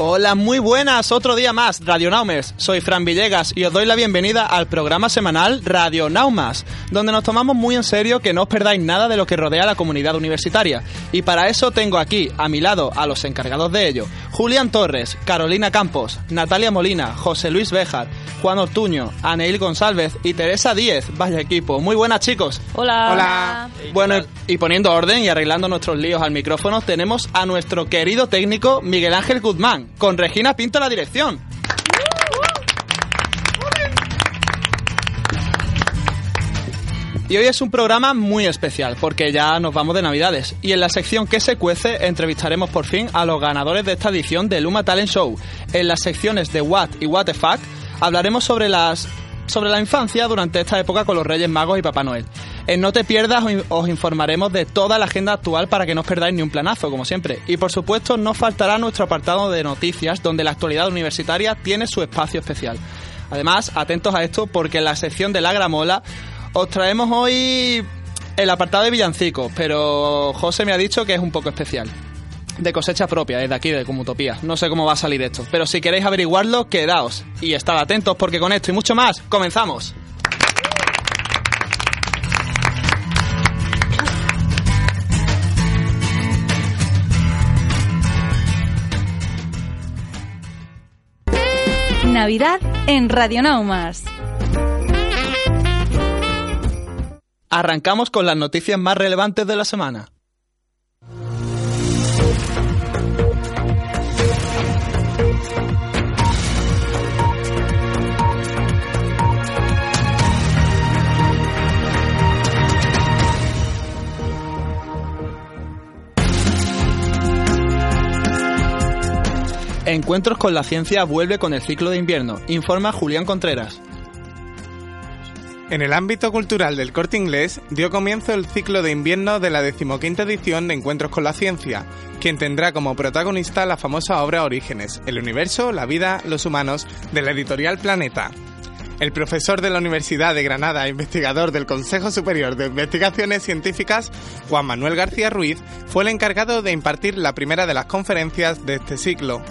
Hola, muy buenas, otro día más, Radio Naumers. Soy Fran Villegas y os doy la bienvenida al programa semanal Radio Naumas, donde nos tomamos muy en serio que no os perdáis nada de lo que rodea a la comunidad universitaria. Y para eso tengo aquí, a mi lado, a los encargados de ello, Julián Torres, Carolina Campos, Natalia Molina, José Luis Béjar, Juan Ortuño, Aneil González y Teresa Díez. Vaya equipo, muy buenas chicos. Hola. Hola. Bueno, y poniendo orden y arreglando nuestros líos al micrófono, tenemos a nuestro querido técnico Miguel Ángel Guzmán, con Regina Pinto la dirección. Y hoy es un programa muy especial porque ya nos vamos de Navidades y en la sección que se cuece entrevistaremos por fin a los ganadores de esta edición del Luma Talent Show. En las secciones de What y What the Fuck hablaremos sobre las sobre la infancia durante esta época con los Reyes Magos y Papá Noel. En No Te Pierdas os informaremos de toda la agenda actual para que no os perdáis ni un planazo, como siempre. Y por supuesto no faltará nuestro apartado de noticias donde la actualidad universitaria tiene su espacio especial. Además, atentos a esto porque en la sección de la gramola os traemos hoy el apartado de villancicos, pero José me ha dicho que es un poco especial. De cosecha propia, desde aquí, de Comutopía. No sé cómo va a salir esto, pero si queréis averiguarlo, quedaos. Y estad atentos porque con esto y mucho más, comenzamos. Navidad en Radio Naumas. Arrancamos con las noticias más relevantes de la semana. Encuentros con la ciencia vuelve con el ciclo de invierno, informa Julián Contreras. En el ámbito cultural del corte inglés dio comienzo el ciclo de invierno de la decimoquinta edición de Encuentros con la Ciencia, quien tendrá como protagonista la famosa obra Orígenes, el universo, la vida, los humanos, de la editorial Planeta. El profesor de la Universidad de Granada e investigador del Consejo Superior de Investigaciones Científicas, Juan Manuel García Ruiz, fue el encargado de impartir la primera de las conferencias de este ciclo.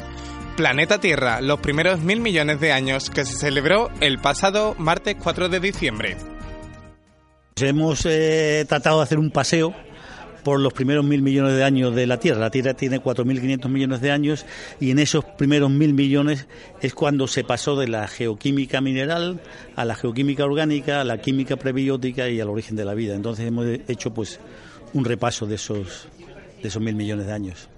Planeta Tierra, los primeros mil millones de años, que se celebró el pasado martes 4 de diciembre. Hemos eh, tratado de hacer un paseo por los primeros mil millones de años de la Tierra. La Tierra tiene 4.500 millones de años y en esos primeros mil millones es cuando se pasó de la geoquímica mineral a la geoquímica orgánica, a la química prebiótica y al origen de la vida. Entonces hemos hecho pues un repaso de esos, de esos mil millones de años.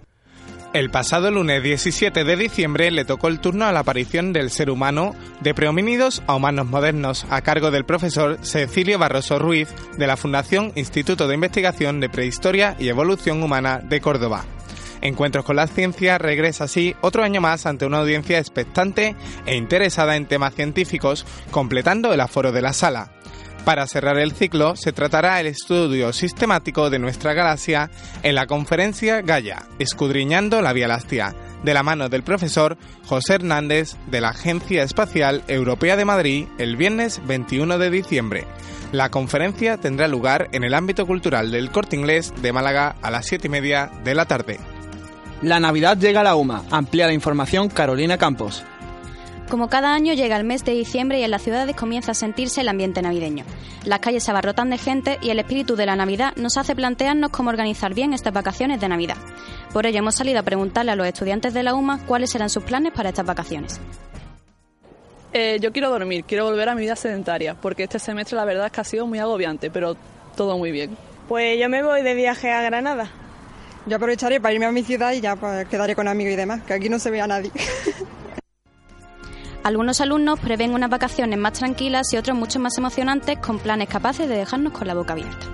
El pasado lunes 17 de diciembre le tocó el turno a la aparición del ser humano de prehomínidos a humanos modernos a cargo del profesor Cecilio Barroso Ruiz de la Fundación Instituto de Investigación de Prehistoria y Evolución Humana de Córdoba. Encuentros con la ciencia regresa así otro año más ante una audiencia expectante e interesada en temas científicos, completando el aforo de la sala. Para cerrar el ciclo, se tratará el estudio sistemático de nuestra galaxia en la conferencia Gaia, Escudriñando la Vía Láctea, de la mano del profesor José Hernández de la Agencia Espacial Europea de Madrid el viernes 21 de diciembre. La conferencia tendrá lugar en el ámbito cultural del Corte Inglés de Málaga a las 7 y media de la tarde. La Navidad llega a la UMA. Amplía la información Carolina Campos. Como cada año llega el mes de diciembre y en las ciudades comienza a sentirse el ambiente navideño. Las calles se abarrotan de gente y el espíritu de la Navidad nos hace plantearnos cómo organizar bien estas vacaciones de Navidad. Por ello hemos salido a preguntarle a los estudiantes de la UMA cuáles serán sus planes para estas vacaciones. Eh, yo quiero dormir, quiero volver a mi vida sedentaria, porque este semestre la verdad es que ha sido muy agobiante, pero todo muy bien. Pues yo me voy de viaje a Granada. Yo aprovecharé para irme a mi ciudad y ya pues, quedaré con amigos y demás, que aquí no se ve a nadie. Algunos alumnos prevén unas vacaciones más tranquilas y otros mucho más emocionantes con planes capaces de dejarnos con la boca abierta.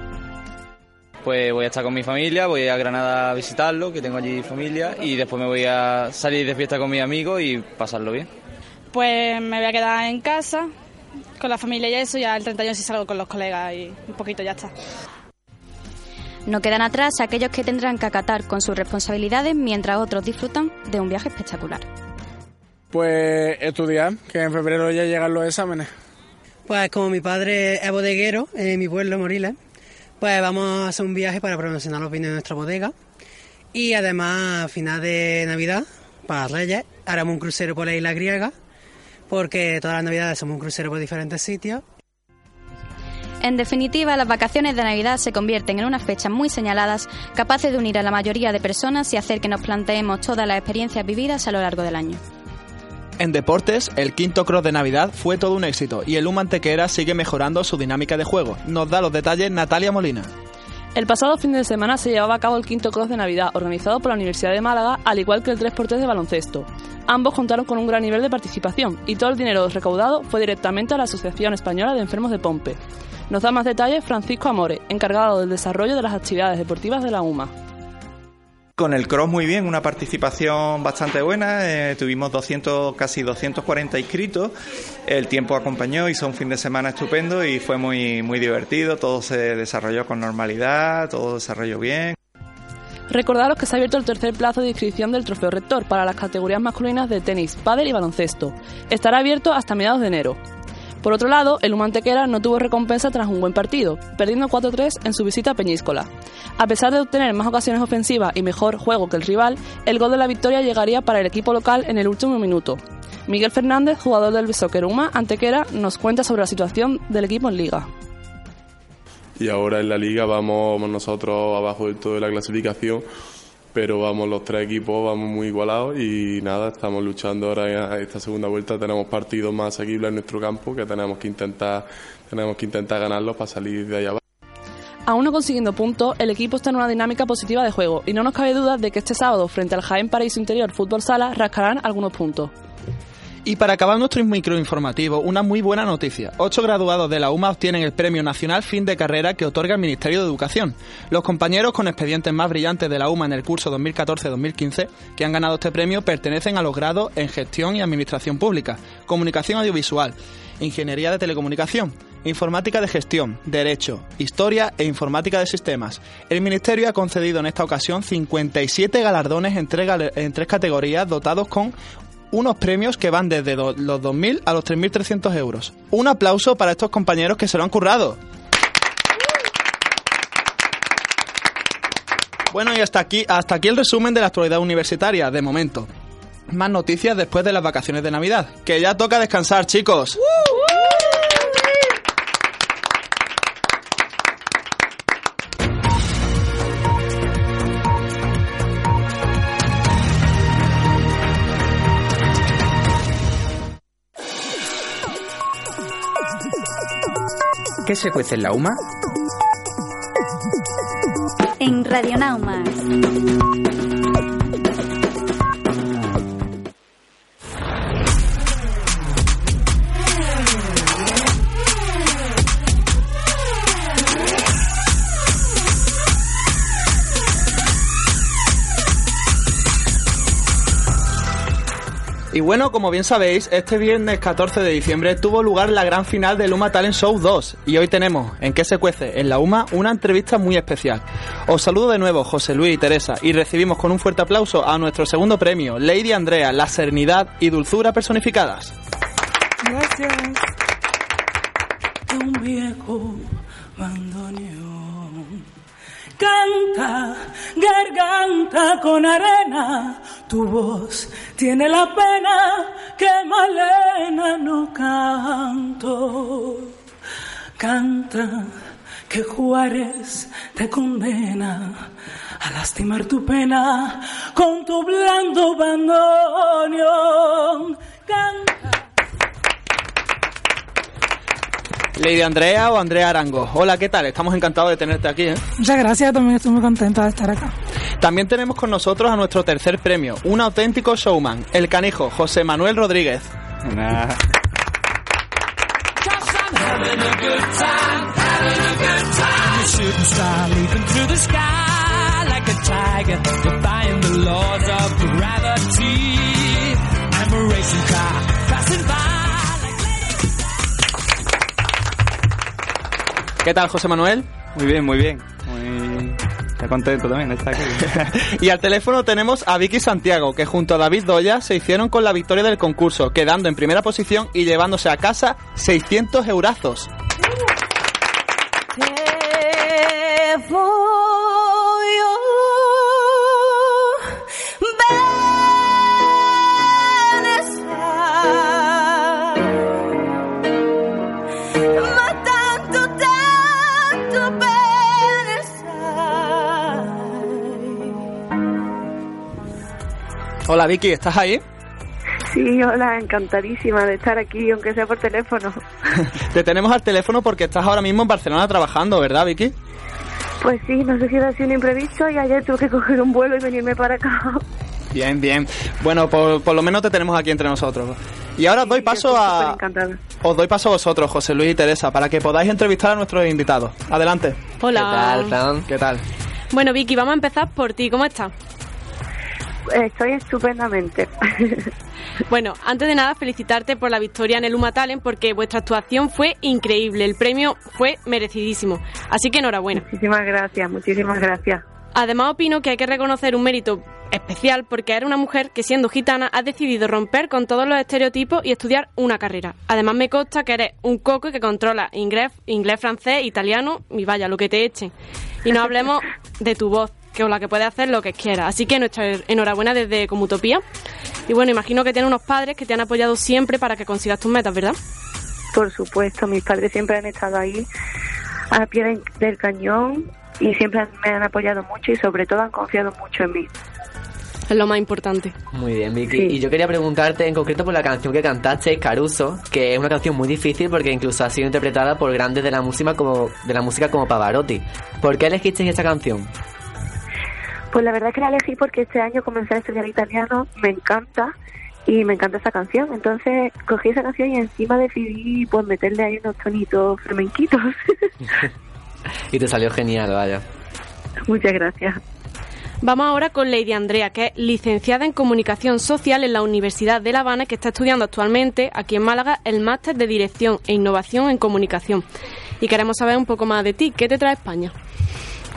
Pues voy a estar con mi familia, voy a Granada a visitarlo, que tengo allí familia, y después me voy a salir de fiesta con mis amigos y pasarlo bien. Pues me voy a quedar en casa con la familia y eso, ya el 31 si salgo con los colegas y un poquito ya está. No quedan atrás aquellos que tendrán que acatar con sus responsabilidades mientras otros disfrutan de un viaje espectacular. Pues estudiar, que en febrero ya llegan los exámenes. Pues como mi padre es bodeguero en mi pueblo, Moriles, pues vamos a hacer un viaje para promocionar los vinos de nuestra bodega. Y además, a final de Navidad, para Reyes, haremos un crucero por la isla griega, porque todas las Navidades hacemos un crucero por diferentes sitios. En definitiva, las vacaciones de Navidad se convierten en unas fechas muy señaladas, capaces de unir a la mayoría de personas y hacer que nos planteemos todas las experiencias vividas a lo largo del año. En deportes, el quinto cross de Navidad fue todo un éxito y el Humantequera sigue mejorando su dinámica de juego. Nos da los detalles Natalia Molina. El pasado fin de semana se llevaba a cabo el quinto cross de Navidad, organizado por la Universidad de Málaga, al igual que el 3x3 de baloncesto. Ambos contaron con un gran nivel de participación y todo el dinero recaudado fue directamente a la Asociación Española de Enfermos de Pompe. Nos da más detalles Francisco Amore, encargado del desarrollo de las actividades deportivas de la UMA. Con el cross muy bien, una participación bastante buena, eh, tuvimos 200, casi 240 inscritos, el tiempo acompañó, hizo un fin de semana estupendo y fue muy, muy divertido, todo se desarrolló con normalidad, todo desarrolló bien. Recordaros que se ha abierto el tercer plazo de inscripción del Trofeo Rector para las categorías masculinas de tenis, pádel y baloncesto. Estará abierto hasta mediados de enero. Por otro lado, el Humantequera no tuvo recompensa tras un buen partido, perdiendo 4-3 en su visita a Peñíscola. A pesar de obtener más ocasiones ofensivas y mejor juego que el rival, el gol de la victoria llegaría para el equipo local en el último minuto. Miguel Fernández, jugador del Soccer Uma Antequera, nos cuenta sobre la situación del equipo en Liga. Y ahora en la Liga vamos nosotros abajo de la clasificación pero vamos los tres equipos vamos muy igualados y nada estamos luchando ahora en esta segunda vuelta. Tenemos partidos más asequibles en nuestro campo que tenemos que intentar tenemos que intentar ganarlos para salir de allá abajo. Aún no consiguiendo puntos, el equipo está en una dinámica positiva de juego. Y no nos cabe duda de que este sábado, frente al Jaén Paraíso Interior Fútbol Sala, rascarán algunos puntos. Y para acabar nuestro microinformativo, una muy buena noticia. Ocho graduados de la UMA obtienen el Premio Nacional Fin de Carrera que otorga el Ministerio de Educación. Los compañeros con expedientes más brillantes de la UMA en el curso 2014-2015 que han ganado este premio pertenecen a los grados en Gestión y Administración Pública, Comunicación Audiovisual, Ingeniería de Telecomunicación, Informática de Gestión, Derecho, Historia e Informática de Sistemas. El Ministerio ha concedido en esta ocasión 57 galardones en tres, en tres categorías dotados con unos premios que van desde los 2.000 a los 3.300 euros. Un aplauso para estos compañeros que se lo han currado. Bueno, y hasta aquí, hasta aquí el resumen de la actualidad universitaria, de momento. Más noticias después de las vacaciones de Navidad. Que ya toca descansar, chicos. ¿Qué se cuece en la UMA? En Radionaumas. Y bueno, como bien sabéis, este viernes 14 de diciembre tuvo lugar la gran final del UMA Talent Show 2 y hoy tenemos en qué se cuece en la UMA una entrevista muy especial. Os saludo de nuevo José Luis y Teresa y recibimos con un fuerte aplauso a nuestro segundo premio, Lady Andrea, la serenidad y dulzura personificadas. Gracias. Un viejo canta, garganta con arena, tu voz tiene la pena que Malena no canto. Canta que Juárez te condena a lastimar tu pena con tu blando bandoneón. Canta. Lady Andrea o Andrea Arango. Hola, ¿qué tal? Estamos encantados de tenerte aquí. ¿eh? Muchas gracias, también estoy muy contenta de estar acá. También tenemos con nosotros a nuestro tercer premio, un auténtico showman, el canijo José Manuel Rodríguez. Nah. ¿Qué tal, José Manuel? Muy bien, muy bien. Muy... Estoy contento también de estar aquí. Y al teléfono tenemos a Vicky Santiago, que junto a David Doya se hicieron con la victoria del concurso, quedando en primera posición y llevándose a casa 600 eurazos. Hola Vicky, ¿estás ahí? Sí, hola, encantadísima de estar aquí, aunque sea por teléfono. Te tenemos al teléfono porque estás ahora mismo en Barcelona trabajando, ¿verdad Vicky? Pues sí, no sé si era así un imprevisto y ayer tuve que coger un vuelo y venirme para acá. Bien, bien. Bueno, por, por lo menos te tenemos aquí entre nosotros. Y ahora os doy paso a... Os doy paso a vosotros, José Luis y Teresa, para que podáis entrevistar a nuestros invitados. Adelante. Hola. ¿Qué tal? Bueno, Vicky, vamos a empezar por ti. ¿Cómo estás? Estoy estupendamente. Bueno, antes de nada, felicitarte por la victoria en el Uma Talent porque vuestra actuación fue increíble. El premio fue merecidísimo. Así que enhorabuena. Muchísimas gracias, muchísimas gracias. Además, opino que hay que reconocer un mérito especial porque eres una mujer que, siendo gitana, has decidido romper con todos los estereotipos y estudiar una carrera. Además, me consta que eres un coco que controla inglés, inglés, francés, italiano y vaya, lo que te echen. Y no hablemos de tu voz, con la que puedes hacer lo que quieras. Así que nuestra enhorabuena desde Comutopía. Y bueno, imagino que tienes unos padres que te han apoyado siempre para que consigas tus metas, ¿verdad? Por supuesto, mis padres siempre han estado ahí a pie del- del cañón y siempre me han apoyado mucho y sobre todo han confiado mucho en mí. Es lo más importante. Muy bien, Vicky. Y yo quería preguntarte en concreto por la canción que cantaste, Caruso, que es una canción muy difícil porque incluso ha sido interpretada por grandes de la música como, de la música como Pavarotti. ¿Por qué elegiste esta canción? Pues la verdad es que la elegí porque este año comencé a estudiar italiano, me encanta y me encanta esa canción. Entonces cogí esa canción y encima decidí pues meterle ahí unos tonitos flamenquitos. Y te salió genial, vaya. Muchas gracias. Vamos ahora con Lady Andrea, que es licenciada en Comunicación Social en la Universidad de La Habana y que está estudiando actualmente aquí en Málaga el máster de Dirección e Innovación en Comunicación. Y queremos saber un poco más de ti. ¿Qué te trae España?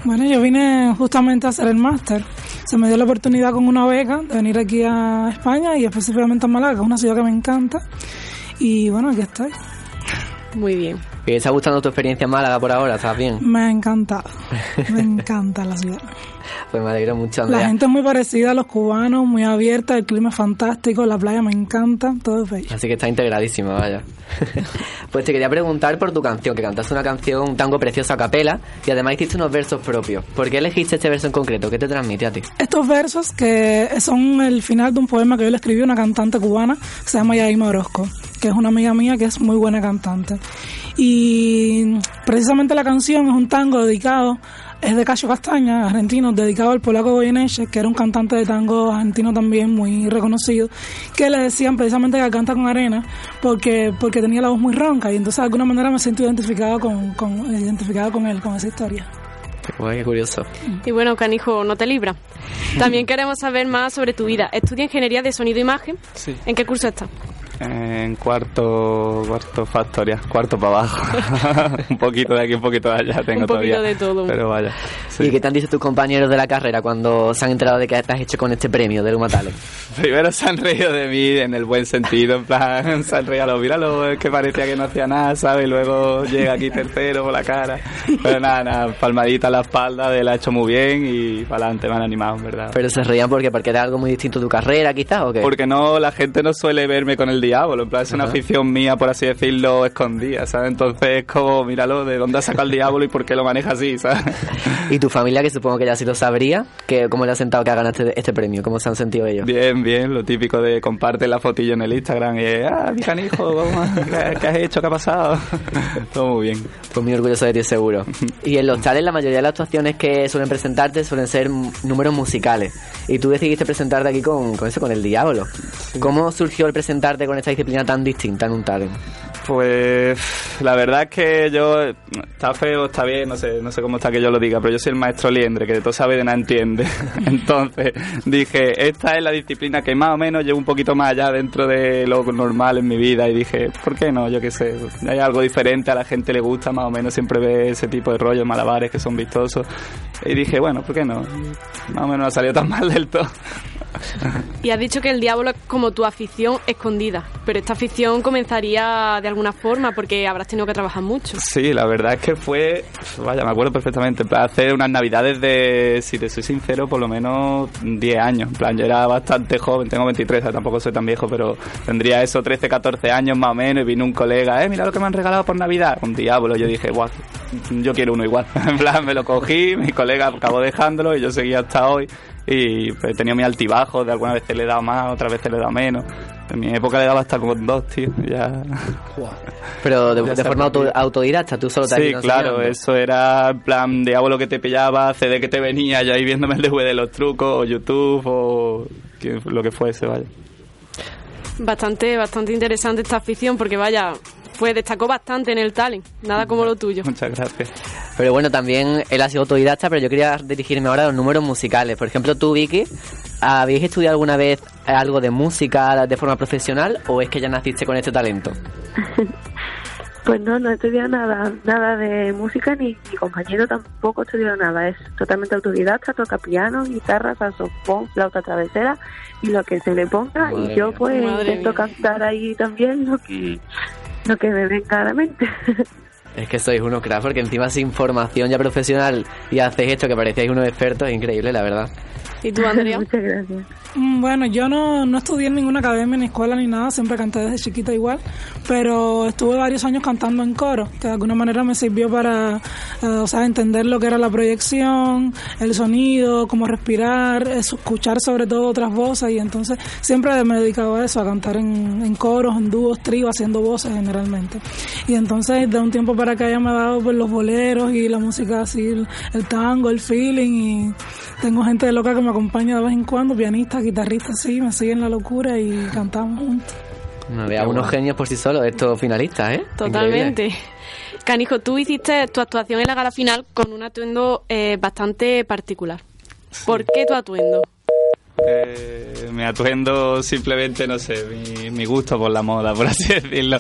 Bueno, yo vine justamente a hacer el máster. Se me dio la oportunidad con una beca de venir aquí a España y específicamente a Málaga, una ciudad que me encanta. Y bueno, aquí estoy. Muy bien. ¿Y te está gustando tu experiencia en Málaga por ahora? ¿Estás bien? Me ha encantado. Me encanta la ciudad. Pues me alegro mucho, La gente es muy parecida a los cubanos, muy abierta, el clima es fantástico, la playa me encanta, todo es bello. Así que está integradísima, vaya. pues te quería preguntar por tu canción, que cantaste una canción, un tango precioso a capela, y además hiciste unos versos propios. ¿Por qué elegiste este verso en concreto? ¿Qué te transmite a ti? Estos versos que son el final de un poema que yo le escribí a una cantante cubana que se llama Yaima Orozco, que es una amiga mía que es muy buena cantante. Y precisamente la canción es un tango dedicado, es de Cacho Castaña, argentino, dedicado al polaco Goyeneche, que era un cantante de tango argentino también muy reconocido, que le decían precisamente que canta con arena porque, porque tenía la voz muy ronca y entonces de alguna manera me siento identificada con, con, identificada con él, con esa historia. Qué curioso. Y bueno, canijo, no te libra. También queremos saber más sobre tu vida. Estudia Ingeniería de Sonido e Imagen. Sí. ¿En qué curso estás? En cuarto, cuarto factoria, cuarto para abajo. un poquito de aquí, un poquito de allá tengo Un poquito todavía. de todo. Pero vaya. ¿Y qué te han dicho tus compañeros de la carrera cuando se han enterado de que te has hecho con este premio del Uma Talent? Primero se han reído de mí en el buen sentido, en plan, se han reído, míralo, es que parecía que no hacía nada, ¿sabes? Y luego llega aquí tercero por la cara. Pero nada, nada, palmadita a la espalda de la ha hecho muy bien y para adelante, me han animado, en verdad. Pero se reían porque, porque era algo muy distinto a tu carrera, quizás, ¿o qué? Porque no, la gente no suele verme con el diablo, en plan, es una Ajá. afición mía, por así decirlo, escondida, ¿sabes? Entonces es como, míralo, de dónde ha sacado el diablo y por qué lo maneja así, ¿sabes? ¿Y tu familia, que supongo que ya sí lo sabría, que cómo le ha sentado que ha ganado este, este premio? ¿Cómo se han sentido ellos? Bien, bien, lo típico de comparte la fotillo en el Instagram y, ah, mi canijo, vamos, ¿qué, qué has hecho? ¿Qué ha pasado? Todo muy bien. Pues muy orgulloso de ti, seguro. Y en los tales, la mayoría de las actuaciones que suelen presentarte suelen ser números musicales. Y tú decidiste presentarte aquí con, con eso, con el diablo. ¿Cómo surgió el presentarte con esta disciplina tan distinta en un talent? Pues la verdad es que yo está feo, está bien, no sé, no sé cómo está que yo lo diga, pero yo soy el maestro liendre, que de todo sabe de nada entiende. Entonces dije, esta es la disciplina que más o menos llevo un poquito más allá dentro de lo normal en mi vida y dije, ¿por qué no? Yo qué sé, hay algo diferente, a la gente le gusta más o menos, siempre ve ese tipo de rollos, malabares que son vistosos. Y dije, bueno, ¿por qué no? Más o menos no ha salido tan mal del todo. Y has dicho que el diablo es como tu afición escondida, pero esta afición comenzaría de alguna forma porque habrás tenido que trabajar mucho. Sí, la verdad es que fue, vaya, me acuerdo perfectamente, en plan, hace unas navidades de, si te soy sincero, por lo menos 10 años. En plan, yo era bastante joven, tengo 23, o sea, tampoco soy tan viejo, pero tendría eso 13, 14 años más o menos y vino un colega, eh, mira lo que me han regalado por Navidad, un diablo. Yo dije, guau, yo quiero uno igual. en plan, me lo cogí, mi colega acabó dejándolo y yo seguía hasta hoy y pues, he tenido mi altibajo, de alguna vez le he dado más, otras veces le he dado menos. En mi época le daba hasta como dos, tío, ya... Pero de, Ya de forma auto- autodidacta, tú solo te has Sí, claro, enseñando. eso era en plan diablo que te pillaba, CD que te venía, ya ahí viéndome el DVD de los trucos, o YouTube, o que- lo que fuese, vaya. Bastante, bastante interesante esta afición porque vaya, fue destacó bastante en el talent, nada como lo tuyo. Muchas gracias. Pero bueno, también él ha sido autodidacta, pero yo quería dirigirme ahora a los números musicales. Por ejemplo, tú, Vicky, ¿habéis estudiado alguna vez algo de música de forma profesional o es que ya naciste con este talento? Pues no, no he estudiado nada, nada de música ni mi compañero tampoco ha estudiado nada. Es totalmente autodidacta, toca piano, guitarra, saxofón, flauta travesera y lo que se le ponga. Madre y yo pues intento mía. cantar ahí también lo que, lo que me venga. Es que sois unos cracks, porque encima sin formación ya profesional y hacéis esto que parecíais unos expertos, es increíble, la verdad. ¿Y tú, Andrea? Muchas gracias. Mm, Bueno, yo no, no estudié en ninguna academia ni escuela ni nada, siempre canté desde chiquita igual, pero estuve varios años cantando en coro, que de alguna manera me sirvió para, eh, o sea, entender lo que era la proyección, el sonido, cómo respirar, escuchar sobre todo otras voces y entonces siempre me he dedicado a eso, a cantar en, en coros, en dúos, tríos, haciendo voces generalmente. Y entonces de un tiempo para acá ya me ha dado pues, los boleros y la música así, el, el tango, el feeling y tengo gente loca que me acompaña de vez en cuando, pianistas, guitarristas, sí, me siguen la locura y cantamos juntos. No vea, unos genios por sí solos, estos finalistas, ¿eh? Totalmente. Canijo, tú hiciste tu actuación en la gala final con un atuendo eh, bastante particular. ¿Por qué tu atuendo? Eh, me atuendo simplemente, no sé, mi, mi gusto por la moda, por así decirlo.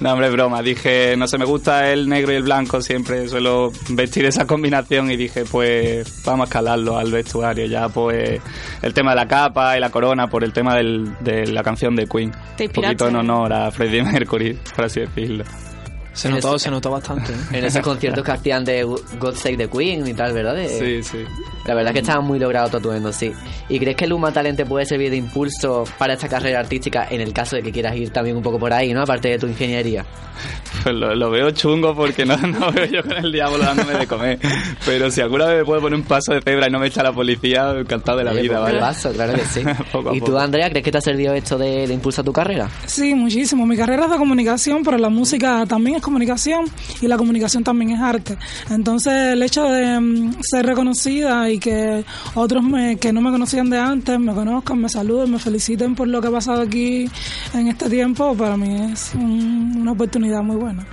No, hombre, broma. Dije, no sé, me gusta el negro y el blanco, siempre suelo vestir esa combinación y dije, pues vamos a escalarlo al vestuario. Ya, pues, el tema de la capa y la corona por el tema del- de la canción de Queen. Te Un poquito en honor a Freddie Mercury, por así decirlo. Se notó, ese- se notó bastante. ¿eh? En esos conciertos que hacían de God Save the Queen y tal, ¿verdad? De- Sí, sí. La verdad es que estaba muy logrado tu atuendo, sí. ¿Y crees que el Luma Talent te puede servir de impulso para esta carrera artística en el caso de que quieras ir también un poco por ahí, ¿no? Aparte de tu ingeniería. Pues lo, lo veo chungo porque no, no veo yo con el diablo dándome de comer. Pero si alguna vez me puedo poner un paso de cebra y no me echa la policía, encantado de la Oye, vida, pues, ¿vale? paso, claro que sí. Poco a ¿Y tú, poco. Andrea, crees que te ha servido esto de, de impulso a tu carrera? Sí, muchísimo. Mi carrera es de comunicación, pero la música también es comunicación y la comunicación también es arte. Entonces, el hecho de mm, ser reconocida y que otros me- que no me conocían de antes me conozcan, me saluden, me feliciten por lo que ha pasado aquí en este tiempo, para mí es un- una oportunidad muy buena.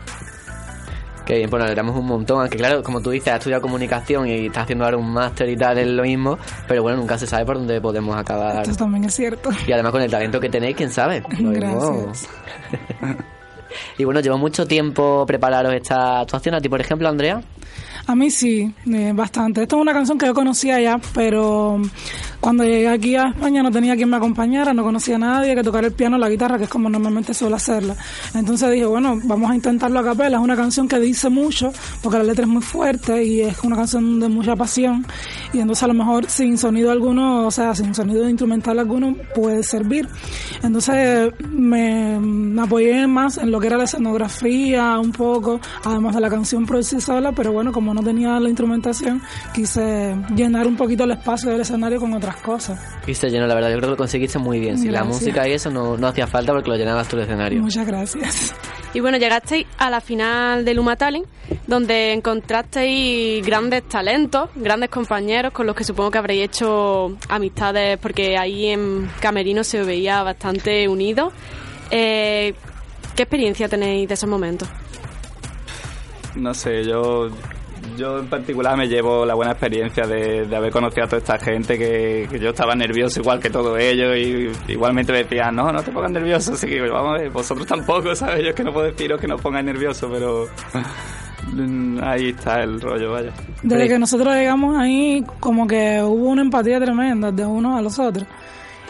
Que bien, pues nos alegramos un montón. Aunque claro, como tú dices, has estudiado comunicación y estás haciendo ahora un máster y tal, es lo mismo. Pero bueno, nunca se sabe por dónde podemos acabar. Esto también es cierto. Y además con el talento que tenéis, quién sabe. Lo Gracias. y bueno, lleva mucho tiempo prepararos esta actuación. A ti, por ejemplo, Andrea. A mí sí, eh, bastante. Esta es una canción que yo conocía ya, pero cuando llegué aquí a España no tenía quien me acompañara, no conocía a nadie que tocara el piano o la guitarra, que es como normalmente suelo hacerla. Entonces dije, bueno, vamos a intentarlo a capela. Es una canción que dice mucho, porque la letra es muy fuerte y es una canción de mucha pasión. Y entonces a lo mejor sin sonido alguno, o sea, sin sonido instrumental alguno, puede servir. Entonces me, apoyé más en lo que era la escenografía, un poco, además de la canción por sola, pero bueno, como no tenía la instrumentación, quise llenar un poquito el espacio del escenario con otras cosas. Y se llenó, la verdad, yo creo que lo conseguiste muy bien. Si la música y eso no, no hacía falta porque lo llenabas tú el escenario. Muchas gracias. Y bueno, llegasteis a la final del Luma Talent, donde encontrasteis grandes talentos, grandes compañeros con los que supongo que habréis hecho amistades, porque ahí en Camerino se veía bastante unidos. Eh, ¿Qué experiencia tenéis de esos momentos? No sé, yo yo en particular me llevo la buena experiencia de, haber conocido a toda esta gente que, yo estaba nervioso igual que todos ellos y igualmente me decían, no, no te pongas nervioso, así que vamos a ver, vosotros tampoco, ¿sabes? Yo es que no puedo deciros que no pongáis nervioso, pero ahí está el rollo, vaya. Desde que nosotros llegamos ahí, como que hubo una empatía tremenda de unos a los otros.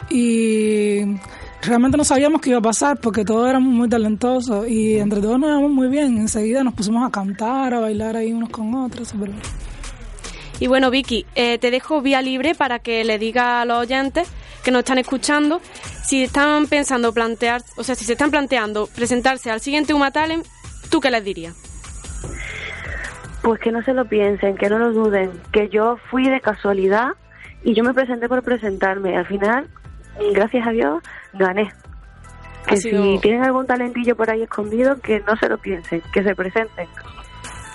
Y realmente no sabíamos qué iba a pasar porque todos éramos muy talentosos y entre todos nos íbamos muy bien. Enseguida nos pusimos a cantar, a bailar ahí unos con otros. Y bueno, Vicky, eh, te dejo vía libre para que le diga a los oyentes que nos están escuchando si están pensando plantear, o sea, si se están planteando presentarse al siguiente Uma Talent, ¿tú qué les dirías? Pues que no se lo piensen, que no lo duden, que yo fui de casualidad y yo me presenté por presentarme. Al final, gracias a Dios, gané. Que sido- si tienen algún talentillo por ahí escondido, que no se lo piensen, que se presenten.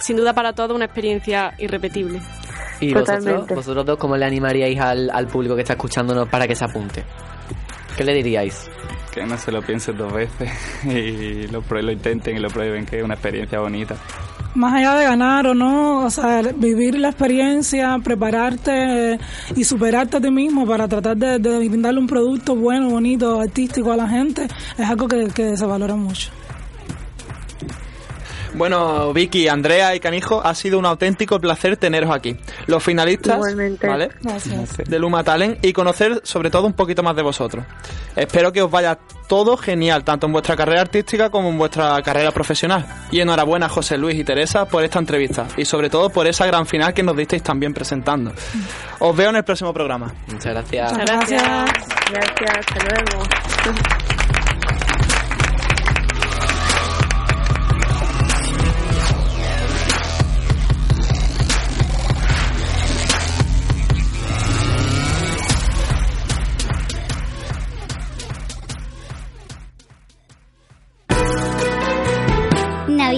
Sin duda para todos una experiencia irrepetible. ¿Y vosotros, Totalmente. vosotros dos cómo le animaríais al, al público que está escuchándonos para que se apunte? ¿Qué le diríais? Que no se lo piensen dos veces y lo, prue- lo intenten y lo prueben, que es una experiencia bonita. Más allá de ganar o no, o sea, vivir la experiencia, prepararte y superarte a ti mismo para tratar de, brindarle un producto bueno, bonito, artístico a la gente, es algo que se valora mucho. Bueno, Vicky, Andrea y Canijo, ha sido un auténtico placer teneros aquí. Los finalistas. ¿vale? Gracias. de Luma Talent y conocer sobre todo un poquito más de vosotros. Espero que os vaya todo genial, tanto en vuestra carrera artística como en vuestra carrera profesional. Y enhorabuena José Luis y Teresa por esta entrevista y sobre todo por esa gran final que nos disteis también presentando. Os veo en el próximo programa. Muchas gracias. Muchas gracias. Gracias, hasta luego.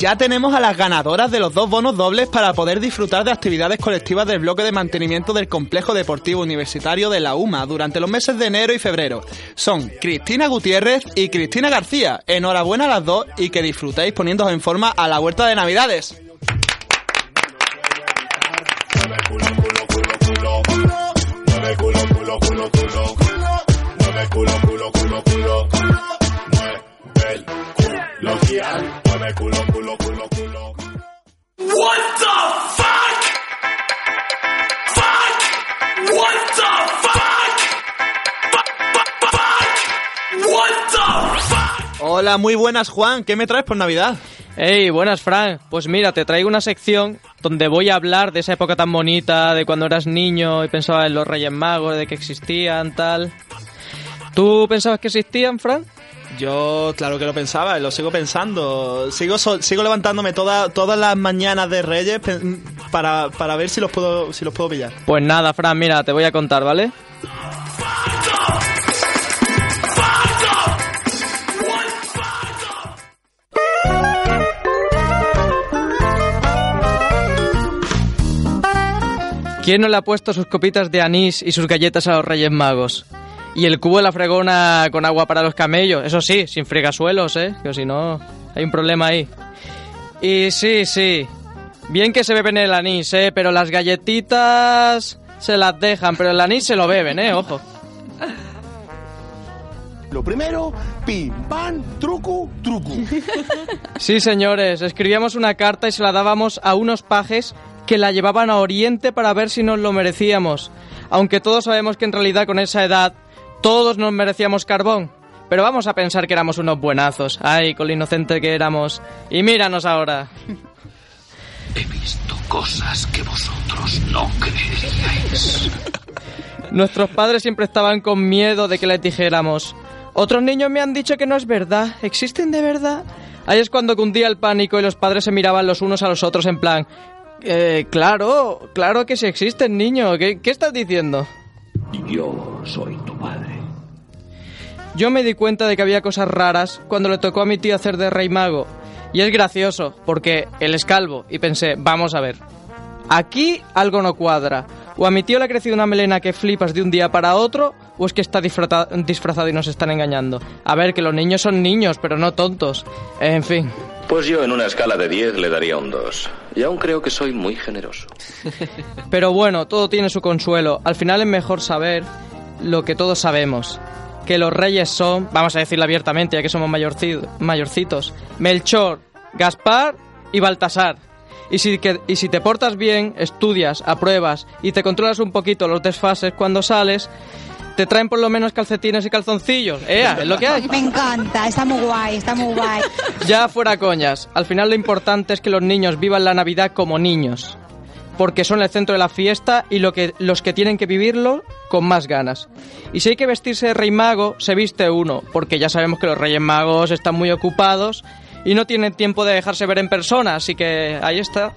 Ya tenemos a las ganadoras de los dos bonos dobles para poder disfrutar de actividades colectivas del bloque de mantenimiento del complejo deportivo universitario de la UMA durante los meses de enero y febrero. Son Cristina Gutiérrez y Cristina García. Enhorabuena a las dos y que disfrutéis poniéndoos en forma a la huerta de Navidades. What the fuck? Fuck! What the fuck? What the fuck? Hola, muy buenas Juan. ¿Qué me traes por Navidad? Hey, buenas, Frank. Pues mira, te traigo una sección donde voy a hablar de esa época tan bonita, de cuando eras niño y pensabas en los Reyes Magos, de que existían, tal. ¿Tú pensabas que existían, Frank? Yo, claro que lo pensaba, y lo sigo pensando. Sigo, sigo levantándome toda- todas las mañanas de Reyes pe- para, para ver si los puedo si los puedo pillar. Pues nada, Frank, mira, te voy a contar, ¿vale? ¿Quién no le ha puesto sus copitas de anís y sus galletas a los Reyes Magos? Y el cubo de la fregona con agua para los camellos, eso sí, sin fregasuelos, ¿eh? Que si no, hay un problema ahí. Y sí, sí, bien que se beben el anís, ¿eh? Pero las galletitas se las dejan, pero el anís se lo beben, ¿eh? Ojo. Lo primero, pim, pam, truco, truco. Sí, señores, escribíamos una carta y se la dábamos a unos pajes que la llevaban a Oriente para ver si nos lo merecíamos. Aunque todos sabemos que en realidad con esa edad todos nos merecíamos carbón. Pero vamos a pensar que éramos unos buenazos. Ay, con lo inocente que éramos. Y míranos ahora. He visto cosas que vosotros no creeríais. Nuestros padres siempre estaban con miedo de que les dijéramos. Otros niños me han dicho que no es verdad. ¿Existen de verdad? Ahí es cuando cundía el pánico y los padres se miraban los unos a los otros en plan... Eh, claro, claro que sí existen, niño. ¿Qué, qué estás diciendo? Yo soy tu padre. yo me di cuenta de que había cosas raras cuando le tocó a mi tío hacer de rey mago. Y es gracioso, porque él es calvo, y pensé, vamos a ver, aquí algo no cuadra. O a mi tío le ha crecido una melena que flipas de un día para otro, o es que está disfrazado y nos están engañando. A ver, que los niños son niños, pero no tontos. En fin. Pues yo en una escala de 10 le daría un 2. Y aún creo que soy muy generoso. Pero bueno, todo tiene su consuelo. Al final es mejor saber lo que todos sabemos. Que los reyes son, vamos a decirlo abiertamente ya que somos mayorci- mayorcitos, Melchor, Gaspar y Baltasar. Y si, que- y si te portas bien, estudias, apruebas y te controlas un poquito los desfases cuando sales, te traen por lo menos calcetines y calzoncillos. ¡Ea! Es lo que hay. Me encanta, está muy guay, está muy guay. Ya fuera coñas, al final lo importante es que los niños vivan la Navidad como niños, porque son el centro de la fiesta y lo que, los que tienen que vivirlo con más ganas. Y si hay que vestirse de rey mago, se viste uno, porque ya sabemos que los reyes magos están muy ocupados y no tienen tiempo de dejarse ver en persona, así que ahí está.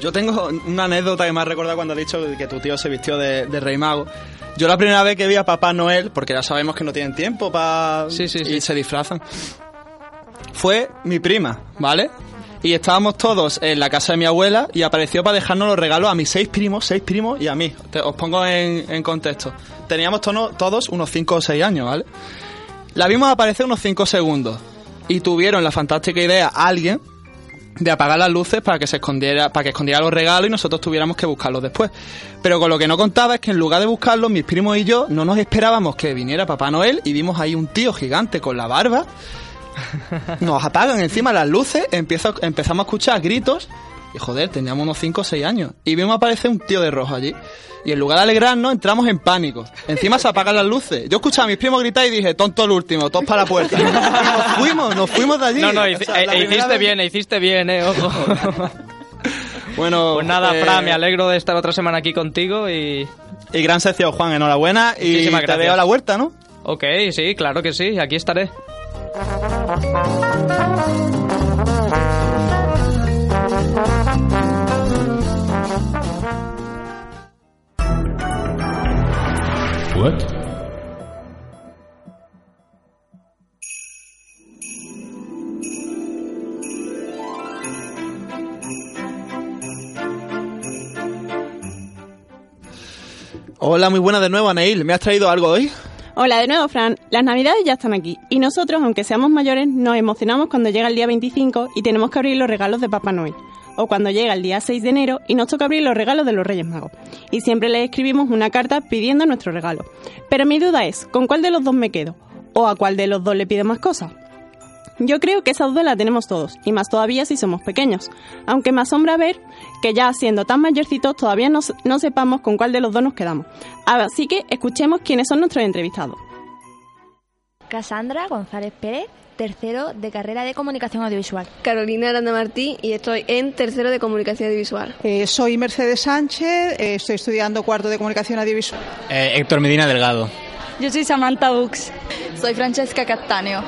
Yo tengo una anécdota que me ha recordado cuando has dicho que tu tío se vistió de, de rey mago. Yo la primera vez que vi a Papá Noel, porque ya sabemos que no tienen tiempo para... y se disfrazan. Fue mi prima, ¿vale? Y estábamos todos en la casa de mi abuela y apareció para dejarnos los regalos a mis seis primos, seis primos y a mí. Te- os pongo en, en contexto. Teníamos tono- todos unos 5 o 6 años, ¿vale? La vimos aparecer unos 5 segundos y tuvieron la fantástica idea alguien de apagar las luces para que se escondiera, para que escondiera los regalos y nosotros tuviéramos que buscarlos después. Pero con lo que no contaba es que en lugar de buscarlos, mis primos y yo no nos esperábamos que viniera Papá Noel y vimos ahí un tío gigante con la barba. Nos apagan encima las luces, empiezo, empezamos a escuchar gritos y joder, teníamos unos 5 o 6 años. Y vimos aparecer un tío de rojo allí. Y en lugar de alegrarnos, entramos en pánico. Encima se apagan las luces. Yo escuchaba a mis primos gritar y dije, tonto el último, todos para la puerta. Y nos fuimos, nos fuimos de allí. No, no, O sea, primera hiciste vez- bien, eh, hiciste bien, eh, ojo. Bueno, pues nada, eh, Fran, me alegro de estar otra semana aquí contigo y... Y gran sección, Juan, enhorabuena. Y Muchísimas te gracias. veo a la huerta, ¿no? Ok, sí, claro que sí, aquí estaré. What? Hola, muy buena de nuevo, Aneil. ¿Me has traído algo hoy? Hola de nuevo, Fran. Las navidades ya están aquí y nosotros, aunque seamos mayores, nos emocionamos cuando llega el día 25 y tenemos que abrir los regalos de Papá Noel. O cuando llega el día 6 de enero y nos toca abrir los regalos de los Reyes Magos. Y siempre les escribimos una carta pidiendo nuestro regalo. Pero mi duda es, ¿con cuál de los dos me quedo? ¿O a cuál de los dos le pido más cosas? Yo creo que esa duda la tenemos todos, y más todavía si somos pequeños. Aunque me asombra ver que ya siendo tan mayorcitos todavía no, no sepamos con cuál de los dos nos quedamos. Así que escuchemos quiénes son nuestros entrevistados. Casandra González Pérez, tercero de carrera de comunicación audiovisual. Carolina Aranda Martí y estoy en tercero de comunicación audiovisual. Eh, soy Mercedes Sánchez, eh, estoy estudiando cuarto de comunicación audiovisual. Eh, Héctor Medina Delgado. Yo soy Samantha Bux. Soy Francesca Castaneo.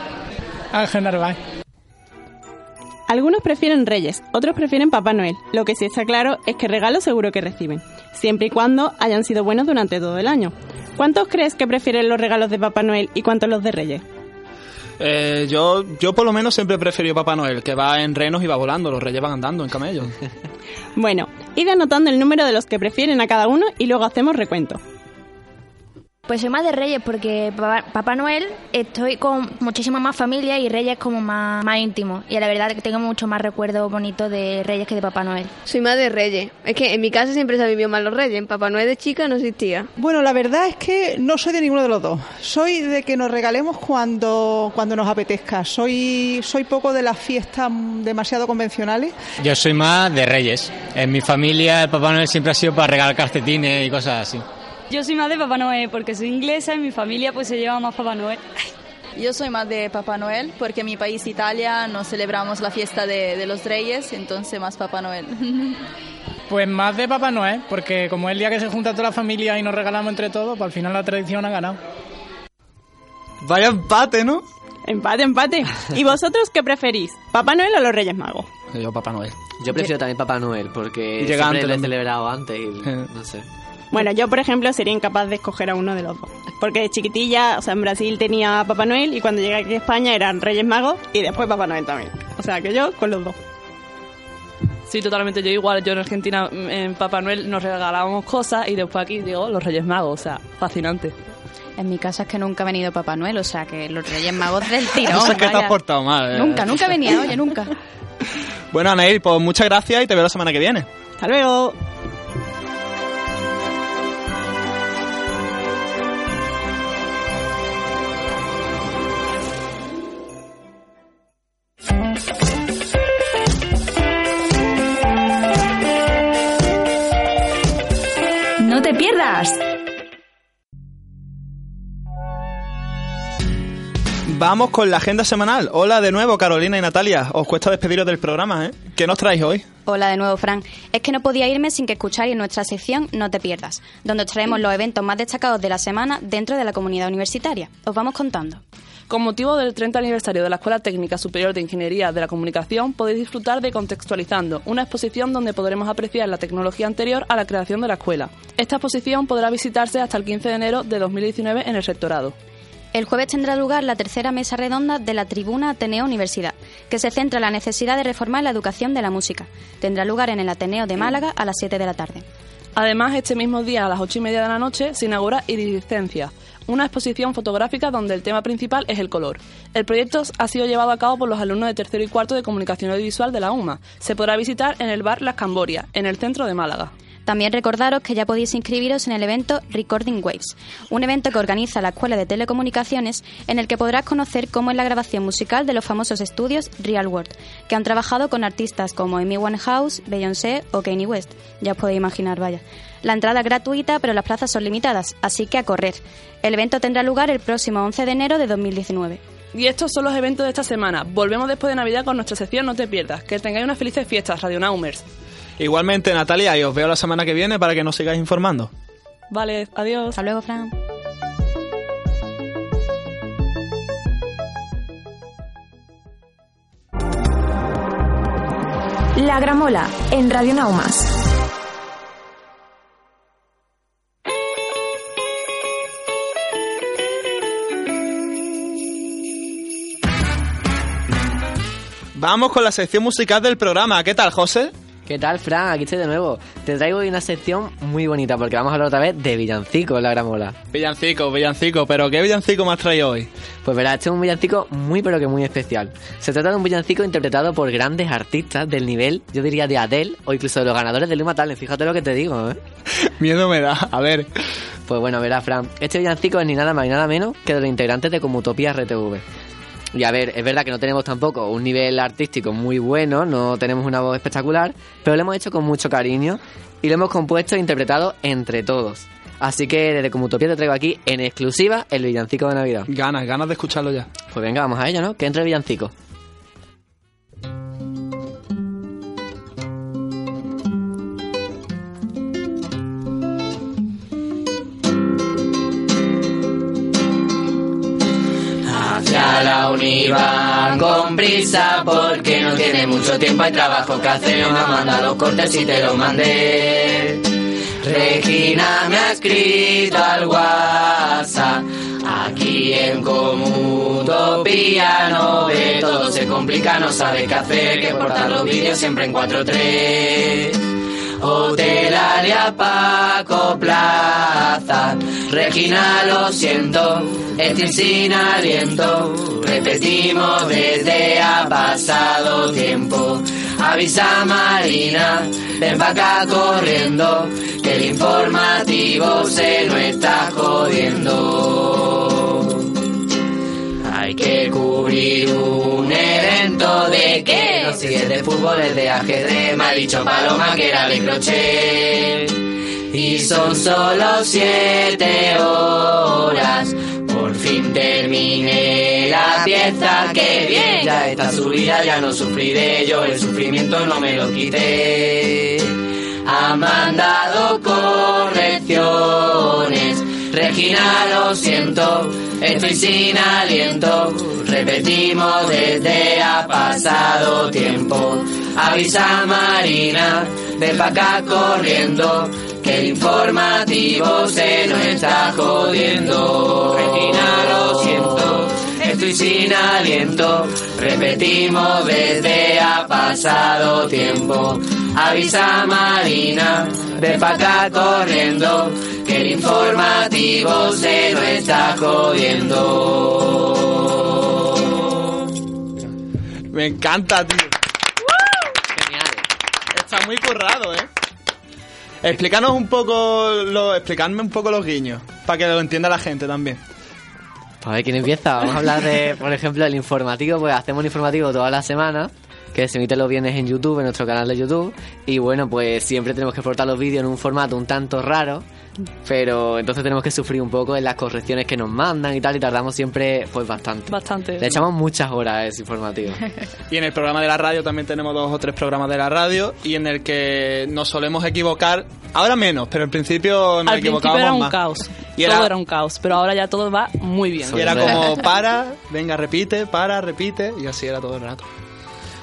Ángel Narváez. Algunos prefieren Reyes, otros prefieren Papá Noel. Lo que sí está claro es que regalos seguro que reciben, siempre y cuando hayan sido buenos durante todo el año. ¿Cuántos crees que prefieren los regalos de Papá Noel y cuántos los de Reyes? Eh, yo, yo por lo menos siempre he preferido Papá Noel, que va en renos y va volando. Los reyes van andando en camellos. Bueno, id anotando el número de los que prefieren a cada uno y luego hacemos recuento. Pues soy más de Reyes porque Papá, Papá Noel estoy con muchísima más familia y Reyes como más, más íntimo. Y la verdad es que tengo mucho más recuerdos bonitos de Reyes que de Papá Noel. Soy más de Reyes. Es que en mi casa siempre se ha vivido mal los Reyes. En Papá Noel de chica no existía. Bueno, la verdad es que no soy de ninguno de los dos. Soy de que nos regalemos cuando, cuando nos apetezca. Soy, soy poco de las fiestas demasiado convencionales. Yo soy más de Reyes. En mi familia el Papá Noel siempre ha sido para regalar calcetines y cosas así. Yo soy más de Papá Noel porque soy inglesa y mi familia pues se lleva más Papá Noel. Yo soy más de Papá Noel porque en mi país, Italia, no celebramos la fiesta de, de los Reyes, entonces más Papá Noel. Pues más de Papá Noel, porque como es el día que se junta toda la familia y nos regalamos entre todos, pues al final la tradición ha ganado. Vaya empate, ¿no? Empate, empate. ¿Y vosotros qué preferís? ¿Papá Noel o los Reyes Magos? Yo Papá Noel. Yo prefiero también Papá Noel porque llega siempre antes lo he también. celebrado antes y no sé. Bueno, yo, por ejemplo, sería incapaz de escoger a uno de los dos. Porque de chiquitilla, o sea, en Brasil tenía a Papá Noel y cuando llegué aquí a España eran Reyes Magos y después Papá Noel también. O sea, que yo con los dos. Sí, totalmente. Yo igual, yo en Argentina, en Papá Noel nos regalábamos cosas y después aquí, digo, los Reyes Magos. O sea, fascinante. En mi casa es que nunca ha venido Papá Noel, o sea que los Reyes Magos del tirón. Eso es que te has portado mal. eh. Nunca, nunca venía, oye, nunca. Bueno, Anael, pues muchas gracias y te veo la semana que viene. Hasta luego. No te pierdas. Vamos con la agenda semanal. Hola de nuevo, Carolina y Natalia. Os cuesta despediros del programa, ¿eh? ¿Qué nos traéis hoy? Hola de nuevo, Fran. Es que no podía irme sin que escucháis en nuestra sección No te pierdas, donde os traemos los eventos más destacados de la semana dentro de la comunidad universitaria. Os vamos contando. Con motivo del 30 aniversario de la Escuela Técnica Superior de Ingeniería de la Comunicación, podéis disfrutar de Contextualizando, una exposición donde podremos apreciar la tecnología anterior a la creación de la escuela. Esta exposición podrá visitarse hasta el 15 de enero de 2019 en el rectorado. El jueves tendrá lugar la tercera mesa redonda de la Tribuna Ateneo Universidad, que se centra en la necesidad de reformar la educación de la música. Tendrá lugar en el Ateneo de Málaga a las 7 de la tarde. Además, este mismo día a las 8 y media de la noche se inaugura Iridescencia, una exposición fotográfica donde el tema principal es el color. El proyecto ha sido llevado a cabo por los alumnos de tercero y cuarto de Comunicación Audiovisual de la UMA. Se podrá visitar en el bar Las Camborias, en el centro de Málaga. También recordaros que ya podéis inscribiros en el evento Recording Waves, un evento que organiza la Escuela de Telecomunicaciones en el que podrás conocer cómo es la grabación musical de los famosos estudios Real World, que han trabajado con artistas como Amy Winehouse, Beyoncé o Kanye West. Ya os podéis imaginar, vaya. La entrada es gratuita, pero las plazas son limitadas, así que a correr. El evento tendrá lugar el próximo 11 de enero de 2019. Y estos son los eventos de esta semana. Volvemos después de Navidad con nuestra sección No te pierdas. Que tengáis unas felices fiestas, Radio Naumers. Igualmente, Natalia, y os veo la semana que viene para que nos sigáis informando. Vale, adiós. Hasta luego, Fran. La Gramola en Radio Naumas. Vamos con la sección musical del programa. ¿Qué tal, José? ¿Qué tal, Fran? Aquí estoy de nuevo. Te traigo hoy una sección muy bonita porque vamos a hablar otra vez de villancicos, la gramola. Villancico, villancico, pero ¿qué villancico me has traído hoy? Pues verás, este es un villancico muy pero que muy especial. Se trata de un villancico interpretado por grandes artistas del nivel, yo diría de Adele o incluso de los ganadores del Luma Talent. Fíjate lo que te digo, ¿eh? Miedo me da. A ver. Pues bueno, verás, Fran. Este villancico es ni nada más ni nada menos que de los integrantes de Comutopía RTV. Y a ver, es verdad que no tenemos tampoco un nivel artístico muy bueno, no tenemos una voz espectacular, pero lo hemos hecho con mucho cariño y lo hemos compuesto e interpretado entre todos. Así que desde Comutopía te traigo aquí en exclusiva el villancico de Navidad. Ganas, ganas de escucharlo ya. Pues venga, vamos a ello, ¿no? Que entre el villancico. Hacia la univa con prisa porque no tiene mucho tiempo, hay trabajo que hacer. Me manda los cortes y te los mandé. Regina me ha escrito al WhatsApp. Aquí en Comutopía no ve, todo se complica, no sabe qué hacer, que portar los vídeos siempre en 4-3. Hotelaria Paco Plaza. Regina, lo siento, estoy sin aliento. Repetimos desde ha pasado tiempo. Avisa Marina, ven acá corriendo, que el informativo se nos está jodiendo. Hay que cubrir un de que no si es de fútbol, es de ajedrez. Me ha dicho Paloma que era de crochet. Y son solo siete horas. Por fin terminé la pieza, que bien. Ya está subida, ya no sufriré. Yo el sufrimiento no me lo quité. Ha mandado correcciones. Regina, lo siento, estoy sin aliento. Repetimos desde ha pasado tiempo. Avisa Marina, ven pa' acá corriendo, que el informativo se nos está jodiendo. Regina, lo siento, estoy sin aliento, repetimos desde ha pasado tiempo. Avisa Marina, ven pa' acá corriendo, que el informativo se nos está jodiendo. Me encanta, tío. Está muy currado, ¿eh? Explícanos un poco, lo, explicadme un poco los guiños, para que lo entienda la gente también. Pues a ver quién empieza. Vamos a hablar de, por ejemplo, el informativo. Pues hacemos un informativo toda la semana que se emite los viernes en YouTube, en nuestro canal de YouTube. Y bueno, pues siempre tenemos que exportar los vídeos en un formato un tanto raro. Pero entonces tenemos que sufrir un poco en las correcciones que nos mandan y tal. Y tardamos siempre, pues bastante. Bastante. Le echamos muchas horas a ese informativo. Y en el programa de la radio también tenemos dos o tres programas de la radio y en el que nos solemos equivocar, ahora menos, pero en principio nos Al principio equivocábamos era un más. caos. Y todo era- era un caos, pero ahora ya todo va muy bien. Y era como para, venga, repite, para, repite, y así era todo el rato.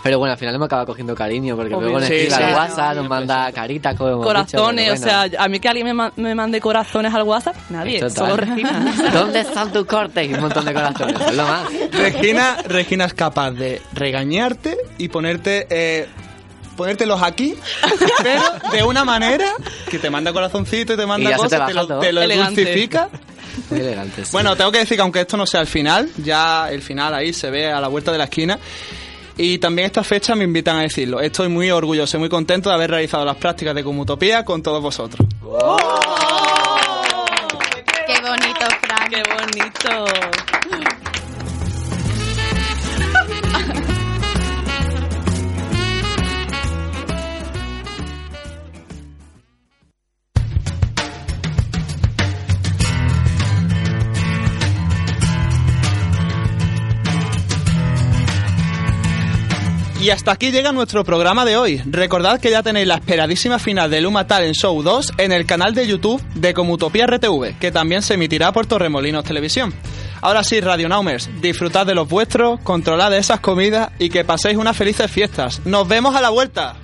Pero bueno, al final hemos acabado cogiendo cariño porque Obvio. luego nos Sí, escribe sí. al WhatsApp, nos manda caritas, como hemos dicho, Corazones, o sea, a mí que alguien me, ma- me mande corazones al WhatsApp, nadie, Total. solo Regina. ¿Dónde están tus cortes? Y un montón de corazones, es lo más. Regina, Regina es capaz de regañarte y ponerte, eh, ponértelos aquí, pero de una manera que te manda corazoncito y te Y manda ya se te cosas, baja te lo, te lo Elegante. dulcifica. Muy elegante. sí. Bueno, tengo que decir que aunque esto no sea el final, ya el final ahí se ve a la vuelta de la esquina. Y también esta fecha me invitan a decirlo. Estoy muy orgulloso y muy contento de haber realizado las prácticas de Comutopía con todos vosotros. Hasta aquí llega nuestro programa de hoy. Recordad que ya tenéis la esperadísima final de Luma Talent Show 2 en el canal de YouTube de Comutopía RTV, que también se emitirá por Torremolinos Televisión. Ahora sí, Radio Naumers, disfrutad de los vuestros, controlad esas comidas y que paséis unas felices fiestas. ¡Nos vemos a la vuelta!